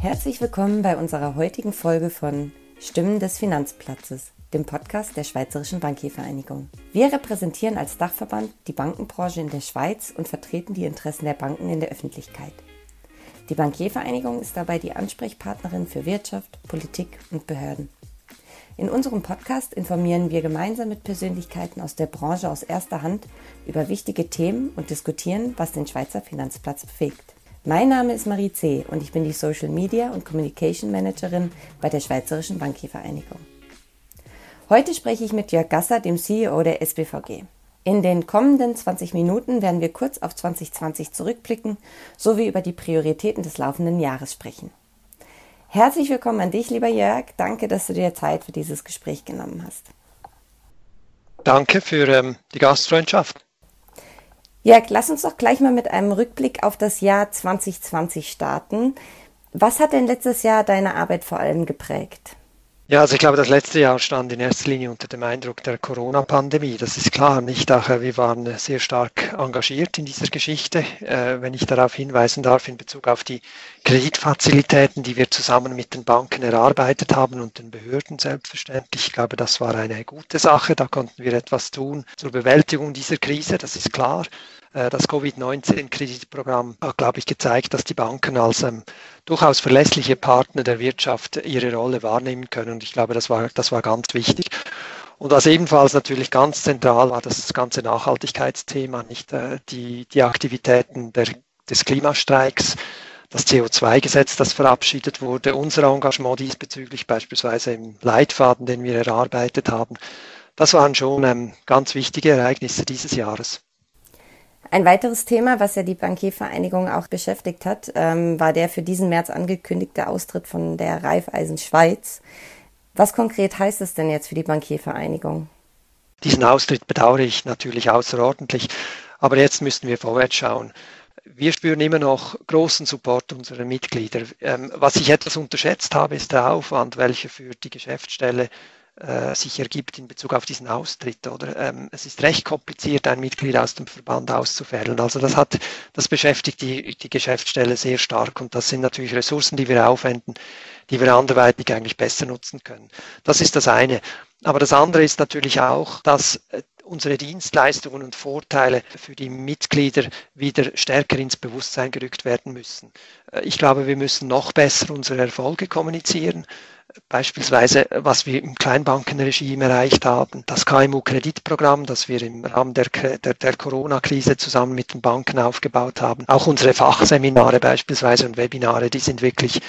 Herzlich willkommen bei unserer heutigen Folge von Stimmen des Finanzplatzes, dem Podcast der Schweizerischen Bankiervereinigung. Wir repräsentieren als Dachverband die Bankenbranche in der Schweiz und vertreten die Interessen der Banken in der Öffentlichkeit. Die Bankiervereinigung ist dabei die Ansprechpartnerin für Wirtschaft, Politik und Behörden. In unserem Podcast informieren wir gemeinsam mit Persönlichkeiten aus der Branche aus erster Hand über wichtige Themen und diskutieren, was den Schweizer Finanzplatz bewegt. Mein Name ist Marie C. und ich bin die Social Media und Communication Managerin bei der Schweizerischen Bankiervereinigung. Heute spreche ich mit Jörg Gasser, dem CEO der SBVG. In den kommenden 20 Minuten werden wir kurz auf 2020 zurückblicken sowie über die Prioritäten des laufenden Jahres sprechen. Herzlich willkommen an dich, lieber Jörg. Danke, dass du dir Zeit für dieses Gespräch genommen hast. Danke für ähm, die Gastfreundschaft. Jörg, lass uns doch gleich mal mit einem Rückblick auf das Jahr 2020 starten. Was hat denn letztes Jahr deine Arbeit vor allem geprägt? Ja, also ich glaube, das letzte Jahr stand in erster Linie unter dem Eindruck der Corona-Pandemie. Das ist klar, nicht auch, wir waren sehr stark engagiert in dieser Geschichte. Äh, wenn ich darauf hinweisen darf, in Bezug auf die Kreditfazilitäten, die wir zusammen mit den Banken erarbeitet haben und den Behörden selbstverständlich. Ich glaube, das war eine gute Sache. Da konnten wir etwas tun zur Bewältigung dieser Krise, das ist klar. Äh, das Covid-19-Kreditprogramm hat, glaube ich, gezeigt, dass die Banken als ähm, durchaus verlässliche Partner der Wirtschaft ihre Rolle wahrnehmen können. Und ich glaube, das war, das war ganz wichtig. Und was ebenfalls natürlich ganz zentral war, das ganze Nachhaltigkeitsthema, nicht äh, die, die Aktivitäten der, des Klimastreiks, das CO2-Gesetz, das verabschiedet wurde, unser Engagement diesbezüglich beispielsweise im Leitfaden, den wir erarbeitet haben. Das waren schon ähm, ganz wichtige Ereignisse dieses Jahres. Ein weiteres Thema, was ja die Bankiervereinigung auch beschäftigt hat, ähm, war der für diesen März angekündigte Austritt von der Raiffeisen Schweiz. Was konkret heißt es denn jetzt für die Bankiervereinigung? Diesen Austritt bedauere ich natürlich außerordentlich, aber jetzt müssen wir vorwärts schauen. Wir spüren immer noch großen Support unserer Mitglieder. Ähm, was ich etwas unterschätzt habe, ist der Aufwand, welcher für die Geschäftsstelle äh, sich ergibt in Bezug auf diesen Austritt. Oder ähm, es ist recht kompliziert, ein Mitglied aus dem Verband auszufällen. Also das hat, das beschäftigt die, die Geschäftsstelle sehr stark und das sind natürlich Ressourcen, die wir aufwenden, die wir anderweitig eigentlich besser nutzen können. Das ist das eine. Aber das andere ist natürlich auch, dass äh, unsere Dienstleistungen und Vorteile für die Mitglieder wieder stärker ins Bewusstsein gerückt werden müssen. Äh, ich glaube, wir müssen noch besser unsere Erfolge kommunizieren beispielsweise, was wir im Kleinbankenregime erreicht haben, das KMU-Kreditprogramm, das wir im Rahmen der, der, der Corona-Krise zusammen mit den Banken aufgebaut haben, auch unsere Fachseminare beispielsweise und Webinare, die sind wirklich,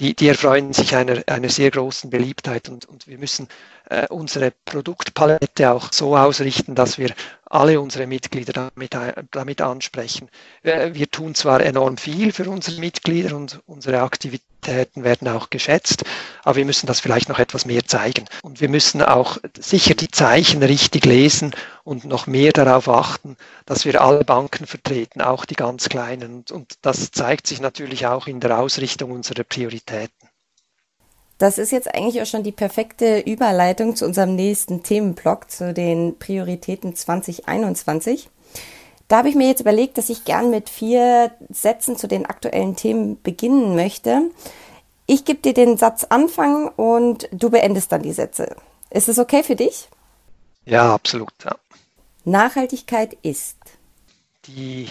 die, die erfreuen sich einer, einer sehr großen Beliebtheit und, und wir müssen äh, unsere Produktpalette auch so ausrichten, dass wir alle unsere Mitglieder damit, damit ansprechen. Wir, wir tun zwar enorm viel für unsere Mitglieder und unsere Aktivitäten werden auch geschätzt, aber wir müssen das vielleicht noch etwas mehr zeigen. Und wir müssen auch sicher die Zeichen richtig lesen und noch mehr darauf achten, dass wir alle Banken vertreten, auch die ganz kleinen. Und, und das zeigt sich natürlich auch in der Ausrichtung unserer Prioritäten. Das ist jetzt eigentlich auch schon die perfekte Überleitung zu unserem nächsten Themenblock, zu den Prioritäten 2021. Da habe ich mir jetzt überlegt, dass ich gern mit vier Sätzen zu den aktuellen Themen beginnen möchte. Ich gebe dir den Satz Anfang und du beendest dann die Sätze. Ist es okay für dich? Ja, absolut. Ja. Nachhaltigkeit ist die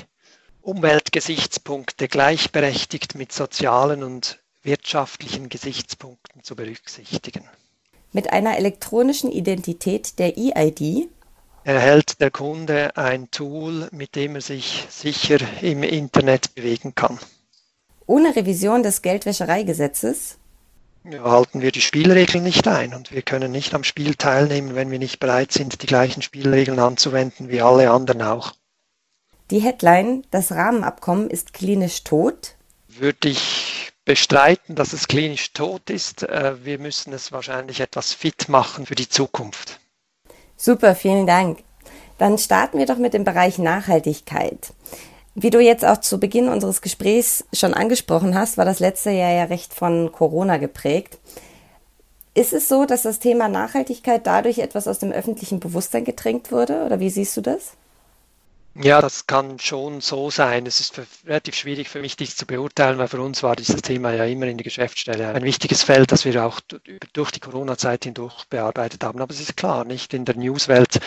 Umweltgesichtspunkte gleichberechtigt mit sozialen und wirtschaftlichen Gesichtspunkten zu berücksichtigen. Mit einer elektronischen Identität der EID erhält der Kunde ein Tool, mit dem er sich sicher im Internet bewegen kann. Ohne Revision des Geldwäschereigesetzes halten wir die Spielregeln nicht ein und wir können nicht am Spiel teilnehmen, wenn wir nicht bereit sind, die gleichen Spielregeln anzuwenden wie alle anderen auch. Die Headline Das Rahmenabkommen ist klinisch tot würde ich bestreiten, dass es klinisch tot ist. Äh, wir müssen es wahrscheinlich etwas fit machen für die Zukunft. Super, vielen Dank. Dann starten wir doch mit dem Bereich Nachhaltigkeit. Wie du jetzt auch zu Beginn unseres Gesprächs schon angesprochen hast, war das letzte Jahr ja recht von Corona geprägt. Ist es so, dass das Thema Nachhaltigkeit dadurch etwas aus dem öffentlichen Bewusstsein gedrängt wurde oder wie siehst du das? Ja, das kann schon so sein. Es ist relativ schwierig für mich, dies zu beurteilen, weil für uns war dieses Thema ja immer in der Geschäftsstelle ein wichtiges Feld, das wir auch durch die Corona-Zeit hindurch bearbeitet haben. Aber es ist klar, nicht in der Newswelt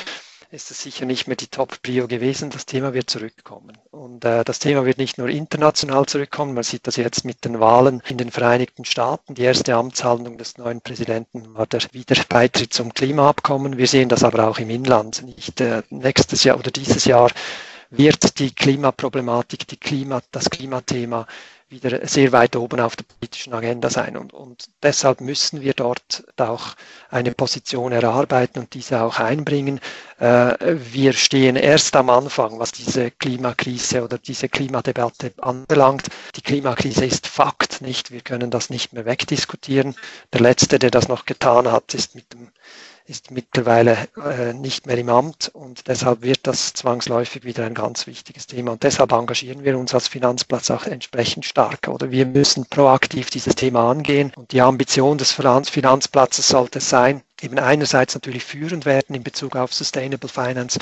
ist es sicher nicht mehr die Top-Prio gewesen. Das Thema wird zurückkommen. Und äh, das Thema wird nicht nur international zurückkommen. Man sieht das jetzt mit den Wahlen in den Vereinigten Staaten. Die erste Amtshandlung des neuen Präsidenten war der Wiederbeitritt zum Klimaabkommen. Wir sehen das aber auch im Inland. Nicht äh, nächstes Jahr oder dieses Jahr wird die Klimaproblematik, die Klima, das Klimathema wieder sehr weit oben auf der politischen Agenda sein. Und, und deshalb müssen wir dort auch eine Position erarbeiten und diese auch einbringen. Äh, wir stehen erst am Anfang, was diese Klimakrise oder diese Klimadebatte anbelangt. Die Klimakrise ist Fakt, nicht? Wir können das nicht mehr wegdiskutieren. Der letzte, der das noch getan hat, ist mit dem ist mittlerweile äh, nicht mehr im Amt und deshalb wird das zwangsläufig wieder ein ganz wichtiges Thema. Und deshalb engagieren wir uns als Finanzplatz auch entsprechend stark. Oder wir müssen proaktiv dieses Thema angehen. Und die Ambition des Finanzplatzes sollte sein, eben einerseits natürlich führend werden in Bezug auf Sustainable Finance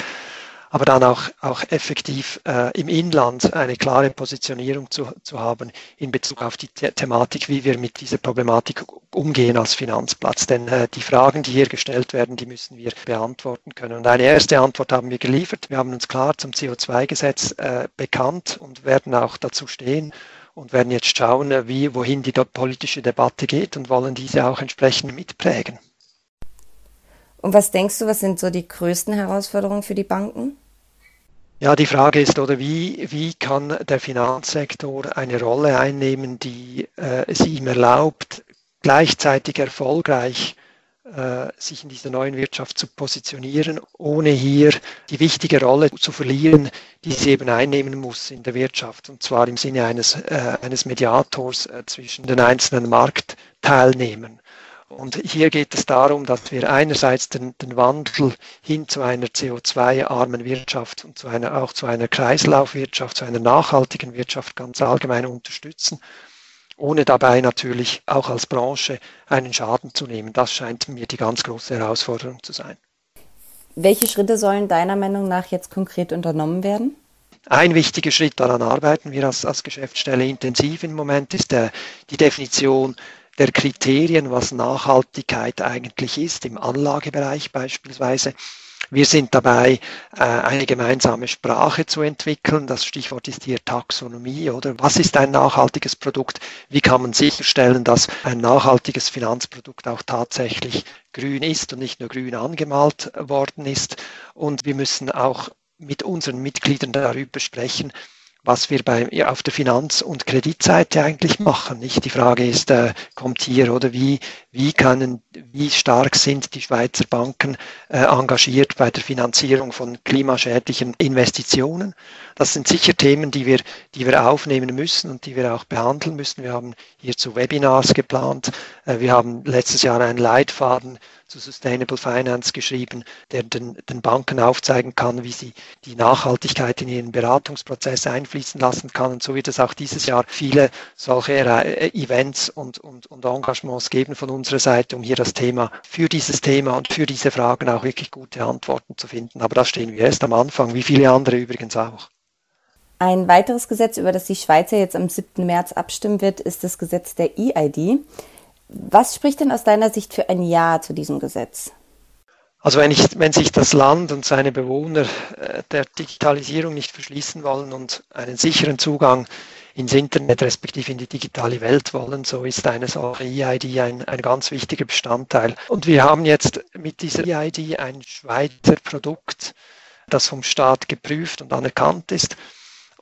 aber dann auch, auch effektiv äh, im Inland eine klare Positionierung zu, zu haben in Bezug auf die The Thematik, wie wir mit dieser Problematik umgehen als Finanzplatz. Denn äh, die Fragen, die hier gestellt werden, die müssen wir beantworten können. Und eine erste Antwort haben wir geliefert. Wir haben uns klar zum CO2-Gesetz äh, bekannt und werden auch dazu stehen und werden jetzt schauen, äh, wie, wohin die politische Debatte geht und wollen diese auch entsprechend mitprägen. Und was denkst du, was sind so die größten Herausforderungen für die Banken? Ja, die Frage ist, oder wie, wie kann der Finanzsektor eine Rolle einnehmen, die äh, es ihm erlaubt, gleichzeitig erfolgreich äh, sich in dieser neuen Wirtschaft zu positionieren, ohne hier die wichtige Rolle zu verlieren, die sie eben einnehmen muss in der Wirtschaft, und zwar im Sinne eines, äh, eines Mediators äh, zwischen den einzelnen Marktteilnehmern. Und hier geht es darum, dass wir einerseits den, den Wandel hin zu einer CO2-armen Wirtschaft und zu einer, auch zu einer Kreislaufwirtschaft, zu einer nachhaltigen Wirtschaft ganz allgemein unterstützen, ohne dabei natürlich auch als Branche einen Schaden zu nehmen. Das scheint mir die ganz große Herausforderung zu sein. Welche Schritte sollen deiner Meinung nach jetzt konkret unternommen werden? Ein wichtiger Schritt, daran arbeiten wir als, als Geschäftsstelle intensiv im Moment, ist der, die Definition der Kriterien, was Nachhaltigkeit eigentlich ist, im Anlagebereich beispielsweise. Wir sind dabei, äh, eine gemeinsame Sprache zu entwickeln. Das Stichwort ist hier Taxonomie, oder? Was ist ein nachhaltiges Produkt? Wie kann man sicherstellen, dass ein nachhaltiges Finanzprodukt auch tatsächlich grün ist und nicht nur grün angemalt worden ist? Und wir müssen auch mit unseren Mitgliedern darüber sprechen, was wir bei, ja, auf der Finanz- und Kreditseite eigentlich machen. Nicht? Die Frage ist, äh, kommt hier oder wie, wie können, wie stark sind die Schweizer Banken äh, engagiert bei der Finanzierung von klimaschädlichen Investitionen? Das sind sicher Themen, die wir, die wir aufnehmen müssen und die wir auch behandeln müssen. Wir haben hierzu Webinars geplant. Äh, wir haben letztes Jahr einen Leitfaden zu Sustainable Finance geschrieben, der den, den Banken aufzeigen kann, wie sie die Nachhaltigkeit in ihren Beratungsprozess einfließen lassen kann. Und so wird es auch dieses Jahr viele solche äh, Events und, und, und Engagements geben von unserer Seite, um hier das Thema, für dieses Thema und für diese Fragen auch wirklich gute Antworten zu finden. Aber da stehen wir erst am Anfang, wie viele andere übrigens auch. Ein weiteres Gesetz, über das die Schweizer jetzt am 7. März abstimmen wird, ist das Gesetz der EID. Was spricht denn aus deiner Sicht für ein Ja zu diesem Gesetz? Also wenn, ich, wenn sich das Land und seine Bewohner äh, der Digitalisierung nicht verschließen wollen und einen sicheren Zugang ins Internet respektive in die digitale Welt wollen, so ist eine solche EID ein, ein ganz wichtiger Bestandteil. Und wir haben jetzt mit dieser EID ein Schweizer Produkt, das vom Staat geprüft und anerkannt ist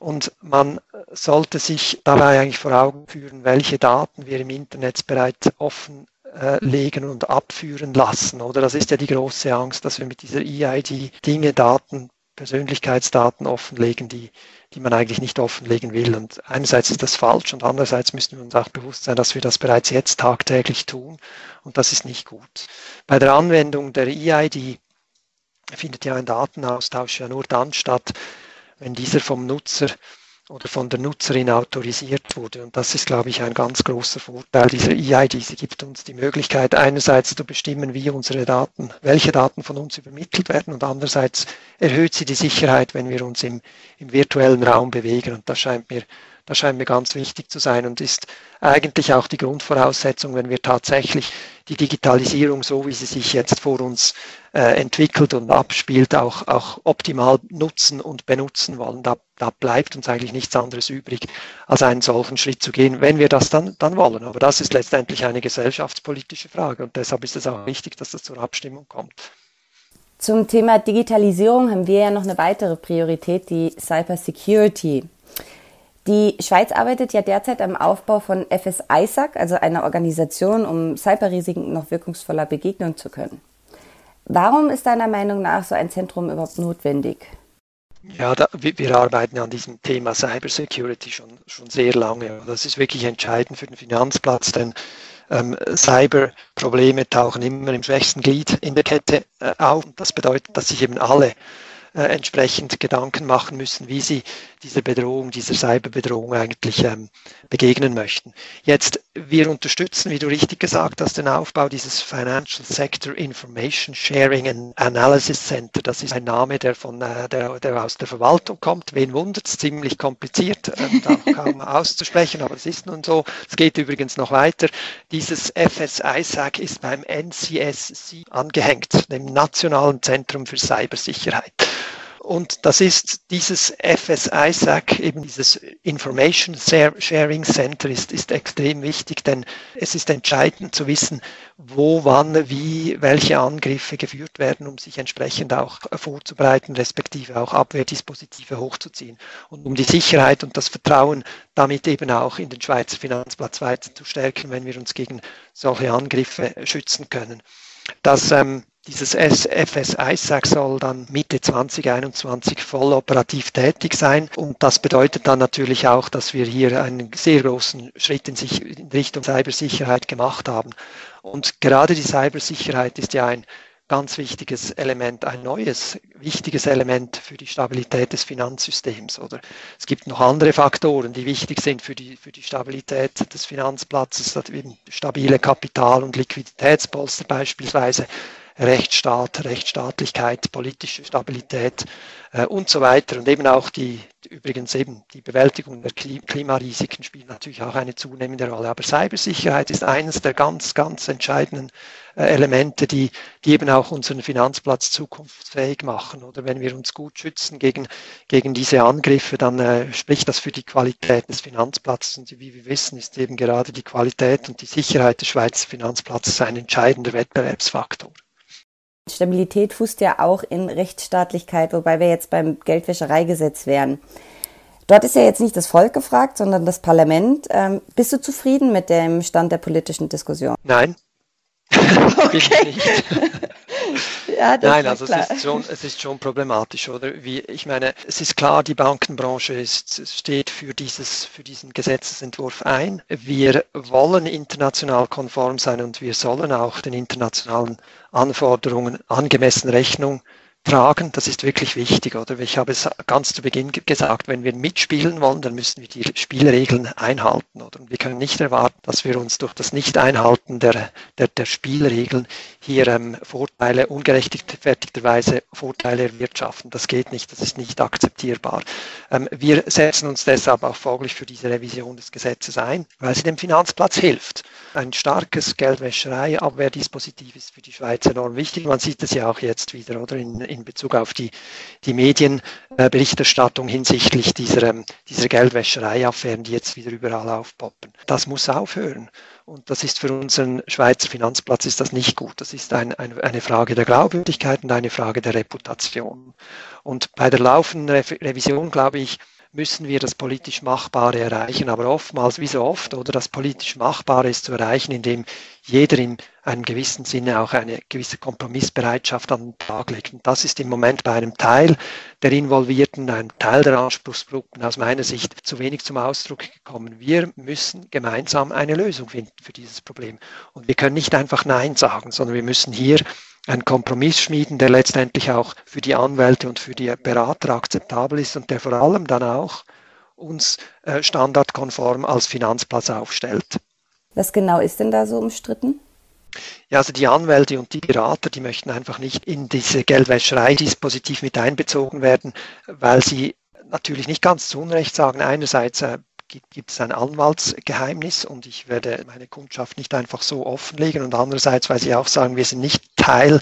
und man sollte sich dabei eigentlich vor Augen führen, welche Daten wir im Internet bereits offen äh, legen und abführen lassen. Oder das ist ja die große Angst, dass wir mit dieser EID Dinge, Daten, Persönlichkeitsdaten offenlegen, die, die man eigentlich nicht offenlegen will. Und einerseits ist das falsch und andererseits müssen wir uns auch bewusst sein, dass wir das bereits jetzt tagtäglich tun und das ist nicht gut. Bei der Anwendung der EID findet ja ein Datenaustausch ja nur dann statt, wenn dieser vom Nutzer oder von der Nutzerin autorisiert wurde. Und das ist, glaube ich, ein ganz großer Vorteil dieser EID. Sie gibt uns die Möglichkeit, einerseits zu bestimmen, wie unsere Daten, welche Daten von uns übermittelt werden und andererseits erhöht sie die Sicherheit, wenn wir uns im, im virtuellen Raum bewegen. Und das scheint mir das scheint mir ganz wichtig zu sein und ist eigentlich auch die Grundvoraussetzung, wenn wir tatsächlich die Digitalisierung, so wie sie sich jetzt vor uns äh, entwickelt und abspielt, auch, auch optimal nutzen und benutzen wollen. Da, da bleibt uns eigentlich nichts anderes übrig, als einen solchen Schritt zu gehen, wenn wir das dann, dann wollen. Aber das ist letztendlich eine gesellschaftspolitische Frage und deshalb ist es auch wichtig, dass das zur Abstimmung kommt. Zum Thema Digitalisierung haben wir ja noch eine weitere Priorität, die Cyber Security. Die Schweiz arbeitet ja derzeit am Aufbau von FS ISAC, also einer Organisation, um Cyberrisiken noch wirkungsvoller begegnen zu können. Warum ist deiner Meinung nach so ein Zentrum überhaupt notwendig? Ja, da, wir arbeiten an diesem Thema Cybersecurity schon, schon sehr lange. Das ist wirklich entscheidend für den Finanzplatz, denn ähm, Cyberprobleme tauchen immer im schwächsten Glied in der Kette äh, auf. Das bedeutet, dass sich eben alle äh, entsprechend Gedanken machen müssen, wie sie dieser Bedrohung, dieser Cyberbedrohung eigentlich ähm, begegnen möchten. Jetzt, wir unterstützen, wie du richtig gesagt hast, den Aufbau dieses Financial Sector Information Sharing and Analysis Center. Das ist ein Name, der, von, äh, der, der aus der Verwaltung kommt. Wen wundert es? Ziemlich kompliziert, äh, kaum auszusprechen, aber es ist nun so. Es geht übrigens noch weiter. Dieses FSISAC ist beim NCSC angehängt, dem Nationalen Zentrum für Cybersicherheit. Und das ist dieses FSISAC, eben dieses Information Sharing Center ist, ist extrem wichtig, denn es ist entscheidend zu wissen, wo, wann, wie, welche Angriffe geführt werden, um sich entsprechend auch vorzubereiten, respektive auch Abwehrdispositive hochzuziehen und um die Sicherheit und das Vertrauen damit eben auch in den Schweizer Finanzplatz weiter zu stärken, wenn wir uns gegen solche Angriffe schützen können. Das ähm, dieses FS ISAC soll dann Mitte 2021 voll operativ tätig sein. Und das bedeutet dann natürlich auch, dass wir hier einen sehr großen Schritt in, sich, in Richtung Cybersicherheit gemacht haben. Und gerade die Cybersicherheit ist ja ein ganz wichtiges Element, ein neues wichtiges Element für die Stabilität des Finanzsystems. Oder es gibt noch andere Faktoren, die wichtig sind für die, für die Stabilität des Finanzplatzes, stabile Kapital- und Liquiditätspolster beispielsweise. Rechtsstaat, Rechtsstaatlichkeit, politische Stabilität äh, und so weiter. Und eben auch die, übrigens eben die Bewältigung der Klimarisiken spielt natürlich auch eine zunehmende Rolle. Aber Cybersicherheit ist eines der ganz, ganz entscheidenden äh, Elemente, die, die eben auch unseren Finanzplatz zukunftsfähig machen. Oder wenn wir uns gut schützen gegen, gegen diese Angriffe, dann äh, spricht das für die Qualität des Finanzplatzes. Und wie wir wissen, ist eben gerade die Qualität und die Sicherheit des Schweizer Finanzplatzes ein entscheidender Wettbewerbsfaktor. Stabilität fußt ja auch in Rechtsstaatlichkeit, wobei wir jetzt beim Geldwäschereigesetz wären. Dort ist ja jetzt nicht das Volk gefragt, sondern das Parlament. Ähm, bist du zufrieden mit dem Stand der politischen Diskussion? Nein. Okay. Ja, Nein, also es ist, schon, es ist schon problematisch, oder? Wie, ich meine, es ist klar, die Bankenbranche ist, steht für, dieses, für diesen Gesetzesentwurf ein. Wir wollen international konform sein und wir sollen auch den internationalen Anforderungen angemessen Rechnung tragen. Das ist wirklich wichtig, oder? Ich habe es ganz zu Beginn gesagt, wenn wir mitspielen wollen, dann müssen wir die Spielregeln einhalten, oder? Und wir können nicht erwarten, dass wir uns durch das Nicht-Einhalten der, der, der Spielregeln hier ähm, Vorteile, ungerechtfertigterweise Vorteile erwirtschaften. Das geht nicht, das ist nicht akzeptierbar. Ähm, wir setzen uns deshalb auch folglich für diese Revision des Gesetzes ein, weil sie dem Finanzplatz hilft. Ein starkes Geldwäschereiabwehrdispositiv ist für die Schweiz enorm wichtig. Man sieht es ja auch jetzt wieder, oder? In, in Bezug auf die, die Medienberichterstattung hinsichtlich dieser, ähm, dieser Geldwäschereiaffären, die jetzt wieder überall aufpoppen. Das muss aufhören. Und das ist für unseren Schweizer Finanzplatz ist das nicht gut. Das ist ein, ein, eine Frage der Glaubwürdigkeit und eine Frage der Reputation. Und bei der laufenden Revision, glaube ich, müssen wir das politisch Machbare erreichen. Aber oftmals, wie so oft, oder das politisch Machbare ist zu erreichen, indem jeder in einem gewissen Sinne auch eine gewisse Kompromissbereitschaft an den Tag legt. Und das ist im Moment bei einem Teil der Involvierten, einem Teil der Anspruchsgruppen aus meiner Sicht zu wenig zum Ausdruck gekommen. Wir müssen gemeinsam eine Lösung finden für dieses Problem. Und wir können nicht einfach Nein sagen, sondern wir müssen hier einen Kompromiss schmieden, der letztendlich auch für die Anwälte und für die Berater akzeptabel ist und der vor allem dann auch uns äh, standardkonform als Finanzplatz aufstellt. Was genau ist denn da so umstritten? Ja, also die Anwälte und die Berater, die möchten einfach nicht in diese Geldwäscherei-Dispositiv mit einbezogen werden, weil sie natürlich nicht ganz zu Unrecht sagen, einerseits äh, gibt, es ein Anwaltsgeheimnis und ich werde meine Kundschaft nicht einfach so offenlegen und andererseits, weil sie auch sagen, wir sind nicht Teil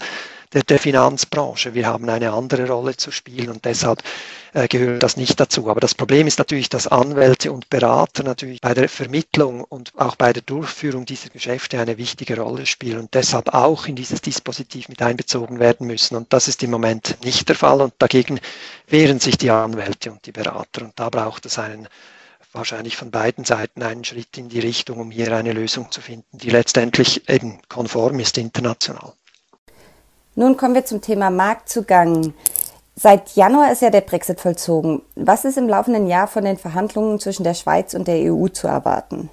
der, der Finanzbranche. Wir haben eine andere Rolle zu spielen und deshalb äh, gehört das nicht dazu. Aber das Problem ist natürlich, dass Anwälte und Berater natürlich bei der Vermittlung und auch bei der Durchführung dieser Geschäfte eine wichtige Rolle spielen und deshalb auch in dieses Dispositiv mit einbezogen werden müssen. Und das ist im Moment nicht der Fall und dagegen wehren sich die Anwälte und die Berater. Und da braucht es einen wahrscheinlich von beiden Seiten einen Schritt in die Richtung, um hier eine Lösung zu finden, die letztendlich eben konform ist international. Nun kommen wir zum Thema Marktzugang. Seit Januar ist ja der Brexit vollzogen. Was ist im laufenden Jahr von den Verhandlungen zwischen der Schweiz und der EU zu erwarten?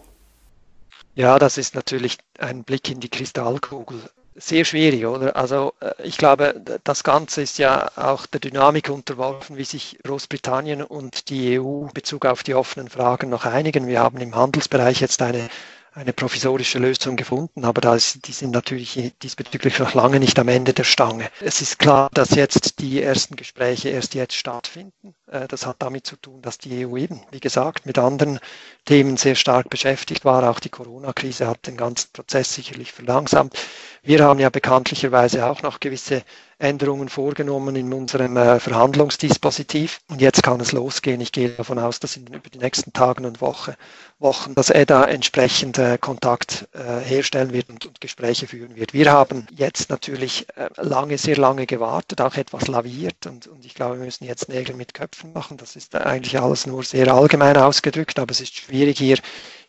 Ja, das ist natürlich ein Blick in die Kristallkugel. Sehr schwierig, oder? Also äh, ich glaube, das Ganze ist ja auch der Dynamik unterworfen, wie sich Großbritannien und die EU in Bezug auf die offenen Fragen noch einigen. Wir haben im Handelsbereich jetzt eine eine provisorische Lösung gefunden, aber da ist, die sind natürlich diesbezüglich noch lange nicht am Ende der Stange. Es ist klar, dass jetzt die ersten Gespräche erst jetzt stattfinden. Äh, das hat damit zu tun, dass die EU eben, wie gesagt, mit anderen Themen sehr stark beschäftigt war. Auch die Corona-Krise hat den ganzen Prozess sicherlich verlangsamt. Wir haben ja bekanntlicherweise auch noch gewisse Änderungen vorgenommen in unserem äh, Verhandlungsdispositiv. Und jetzt kann es losgehen. Ich gehe davon aus, dass in, über die nächsten Tagen und Woche, Wochen, dass EDA entsprechend äh, Kontakt herstellen wird und, und, Gespräche führen wird. Wir haben jetzt natürlich lange, sehr lange gewartet, auch etwas laviert und, und ich glaube, wir müssen jetzt Nägel mit Köpfen machen. Das ist eigentlich alles nur sehr allgemein ausgedrückt, aber es ist schwierig hier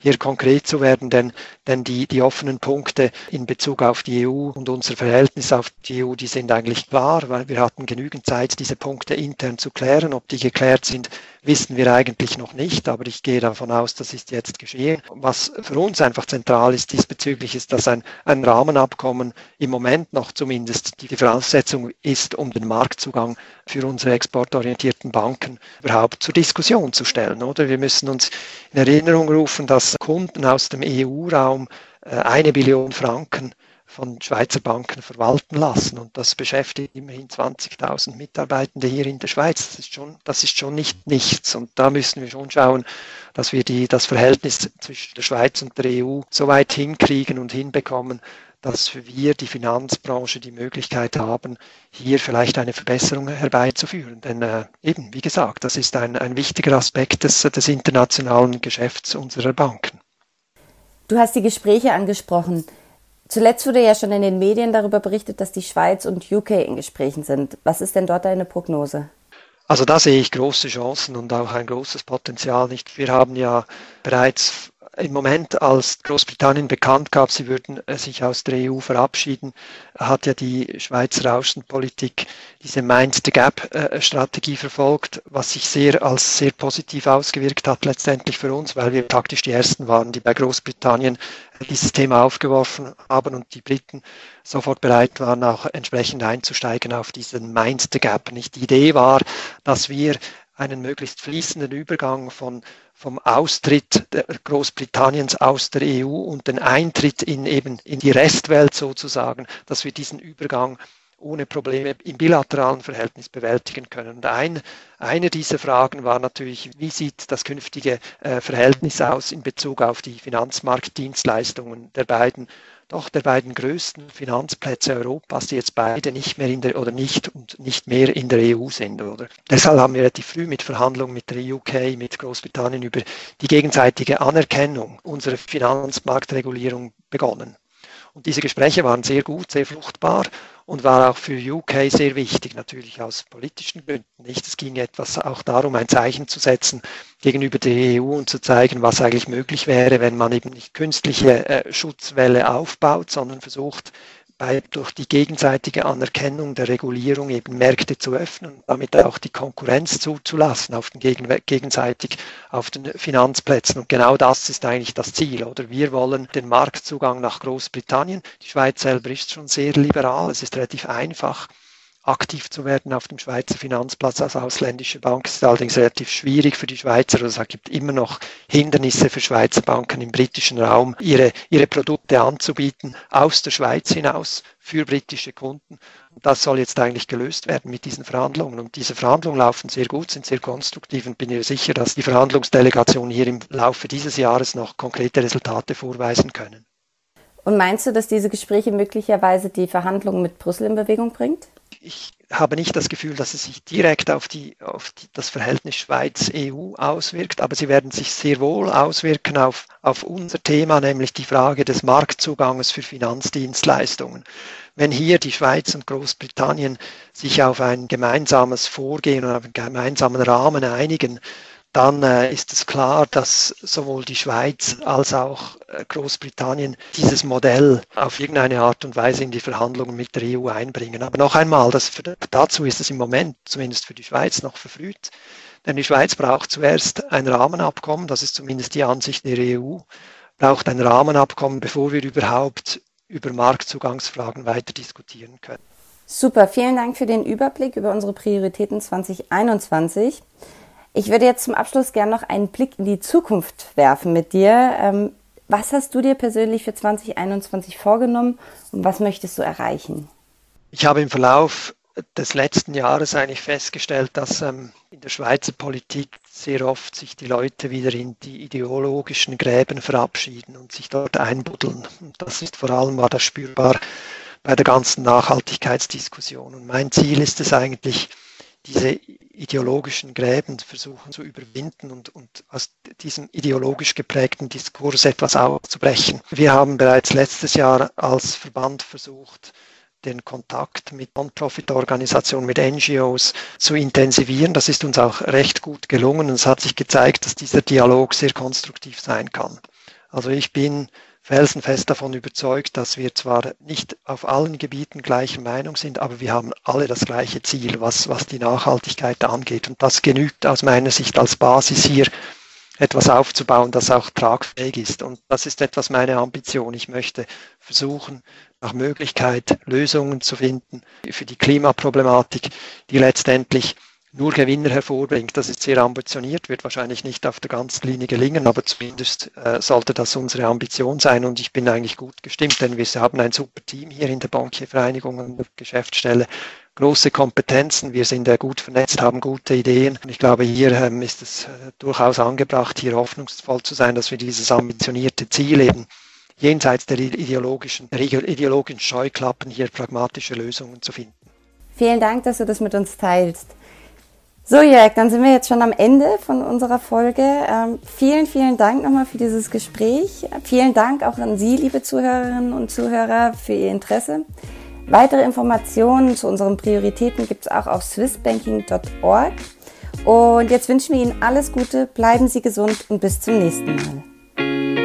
hier konkret zu werden, denn, denn die, die offenen Punkte in Bezug auf die EU und unser Verhältnis auf die EU, die sind eigentlich klar, weil wir hatten genügend Zeit, diese Punkte intern zu klären. Ob die geklärt sind, wissen wir eigentlich noch nicht, aber ich gehe davon aus, das ist jetzt geschehen. Was für uns einfach zentral ist diesbezüglich, ist, dass ein, ein Rahmenabkommen im Moment noch zumindest die Voraussetzung ist, um den Marktzugang für unsere exportorientierten Banken überhaupt zur Diskussion zu stellen. Oder wir müssen uns in Erinnerung rufen, dass Kunden aus dem EU-Raum äh, eine Billion Franken von Schweizer Banken verwalten lassen. Und das beschäftigt immerhin 20.000 Mitarbeitende hier in der Schweiz. Das ist schon, das ist schon nicht nichts. Und da müssen wir schon schauen, dass wir die, das Verhältnis zwischen der Schweiz und der EU so weit hinkriegen und hinbekommen, dass wir, die Finanzbranche, die Möglichkeit haben, hier vielleicht eine Verbesserung herbeizuführen. Denn äh, eben, wie gesagt, das ist ein, ein wichtiger Aspekt des, des internationalen Geschäfts unserer Banken. Du hast die Gespräche angesprochen. Zuletzt wurde ja schon in den Medien darüber berichtet, dass die Schweiz und UK in Gesprächen sind. Was ist denn dort deine Prognose? Also da sehe ich große Chancen und auch ein großes Potenzial. Nicht? Wir haben ja bereits im Moment, als Großbritannien bekannt gab, sie würden äh, sich aus der EU verabschieden, hat ja die Schweizer Außenpolitik diese Mind the Gap-Strategie äh, verfolgt, was sich sehr als sehr positiv ausgewirkt hat letztendlich für uns, weil wir praktisch die Ersten waren, die bei Großbritannien dieses Thema aufgeworfen haben und die Briten sofort bereit waren, auch entsprechend einzusteigen auf diesen Mind the Gap. Nicht die Idee war, dass wir einen möglichst fließenden Übergang von, vom Austritt Großbritanniens aus der EU und den Eintritt in eben in die Restwelt sozusagen, dass wir diesen Übergang ohne Probleme im bilateralen Verhältnis bewältigen können. Und ein, eine dieser Fragen war natürlich, wie sieht das künftige äh, Verhältnis aus in Bezug auf die Finanzmarktdienstleistungen der beiden doch der beiden größten Finanzplätze Europas, die jetzt beide nicht mehr in der oder nicht und nicht mehr in der EU sind, oder? Deshalb haben wir relativ früh mit Verhandlungen mit der UK, mit Großbritannien über die gegenseitige Anerkennung unserer Finanzmarktregulierung begonnen. Und diese Gespräche waren sehr gut, sehr fruchtbar und war auch für UK sehr wichtig, natürlich aus politischen Gründen nicht. Es ging etwas auch darum, ein Zeichen zu setzen gegenüber der EU und zu zeigen, was eigentlich möglich wäre, wenn man eben nicht künstliche äh, Schutzwelle aufbaut, sondern versucht, bei, durch die gegenseitige Anerkennung der Regulierung eben Märkte zu öffnen damit auch die Konkurrenz zuzulassen auf den gegen, gegenseitig auf den Finanzplätzen. Und genau das ist eigentlich das Ziel. Oder wir wollen den Marktzugang nach Großbritannien. Die Schweiz selber ist schon sehr liberal. Es ist relativ einfach aktiv zu werden auf dem Schweizer Finanzplatz als ausländische Bank. Ist allerdings relativ schwierig für die Schweizer. Also es gibt immer noch Hindernisse für Schweizer Banken im britischen Raum, ihre, ihre Produkte anzubieten aus der Schweiz hinaus für britische Kunden. Das soll jetzt eigentlich gelöst werden mit diesen Verhandlungen. Und diese Verhandlungen laufen sehr gut, sind sehr konstruktiv und bin mir sicher, dass die Verhandlungsdelegationen hier im Laufe dieses Jahres noch konkrete Resultate vorweisen können. Und meinst du, dass diese Gespräche möglicherweise die Verhandlungen mit Brüssel in Bewegung bringt? Ich habe nicht das Gefühl, dass es sich direkt auf, die, auf die, das Verhältnis Schweiz-EU auswirkt, aber sie werden sich sehr wohl auswirken auf, auf unser Thema, nämlich die Frage des Marktzugangs für Finanzdienstleistungen. Wenn hier die Schweiz und Großbritannien sich auf ein gemeinsames Vorgehen und auf einen gemeinsamen Rahmen einigen, dann äh, ist es klar, dass sowohl die Schweiz als auch äh, Großbritannien dieses Modell auf irgendeine Art und Weise in die Verhandlungen mit der EU einbringen. Aber noch einmal, das für, dazu ist es im Moment, zumindest für die Schweiz, noch verfrüht. Denn die Schweiz braucht zuerst ein Rahmenabkommen, das ist zumindest die Ansicht der EU, braucht ein Rahmenabkommen, bevor wir überhaupt über Marktzugangsfragen weiter diskutieren können. Super, vielen Dank für den Überblick über unsere Prioritäten 2021. Ich würde jetzt zum Abschluss gerne noch einen Blick in die Zukunft werfen mit dir. Ähm, was hast du dir persönlich für 2021 vorgenommen und was möchtest du erreichen? Ich habe im Verlauf des letzten Jahres eigentlich festgestellt, dass ähm, in der Schweizer Politik sehr oft sich die Leute wieder in die ideologischen Gräben verabschieden und sich dort einbuddeln. Und das ist vor allem war das spürbar bei der ganzen Nachhaltigkeitsdiskussion. Und mein Ziel ist es eigentlich, diese ideologischen Gräben versuchen zu überwinden und, und aus diesem ideologisch geprägten Diskurs etwas aufzubrechen. Wir haben bereits letztes Jahr als Verband versucht, den Kontakt mit Non-Profit-Organisationen, mit NGOs zu intensivieren. Das ist uns auch recht gut gelungen und es hat sich gezeigt, dass dieser Dialog sehr konstruktiv sein kann. Also ich bin felsenfest davon überzeugt, dass wir zwar nicht auf allen Gebieten gleicher Meinung sind, aber wir haben alle das gleiche Ziel, was, was die Nachhaltigkeit angeht. Und das genügt aus meiner Sicht als Basis hier, etwas aufzubauen, das auch tragfähig ist. Und das ist etwas meine Ambition. Ich möchte versuchen, nach Möglichkeit Lösungen zu finden für die Klimaproblematik, die letztendlich nur Gewinner hervorbringt. Das ist sehr ambitioniert, wird wahrscheinlich nicht auf der ganzen Linie gelingen, aber zumindest äh, sollte das unsere Ambition sein und ich bin eigentlich gut gestimmt, denn wir haben ein super Team hier in der Bankiervereinigung und der Geschäftsstelle, große Kompetenzen, wir sind äh, gut vernetzt, haben gute Ideen und ich glaube, hier ähm, ist es äh, durchaus angebracht, hier hoffnungsvoll zu sein, dass wir dieses ambitionierte Ziel eben jenseits der ideologischen, der ideologischen Scheuklappen hier pragmatische Lösungen zu finden. Vielen Dank, dass du das mit uns teilst. So, Jörg, dann sind wir jetzt schon am Ende von unserer Folge. Ähm, vielen, vielen Dank nochmal für dieses Gespräch. Vielen Dank auch an Sie, liebe Zuhörerinnen und Zuhörer, für Ihr Interesse. Weitere Informationen zu unseren Prioritäten gibt es auch auf swissbanking.org. Und jetzt wünschen wir Ihnen alles Gute, bleiben Sie gesund und bis zum nächsten Mal.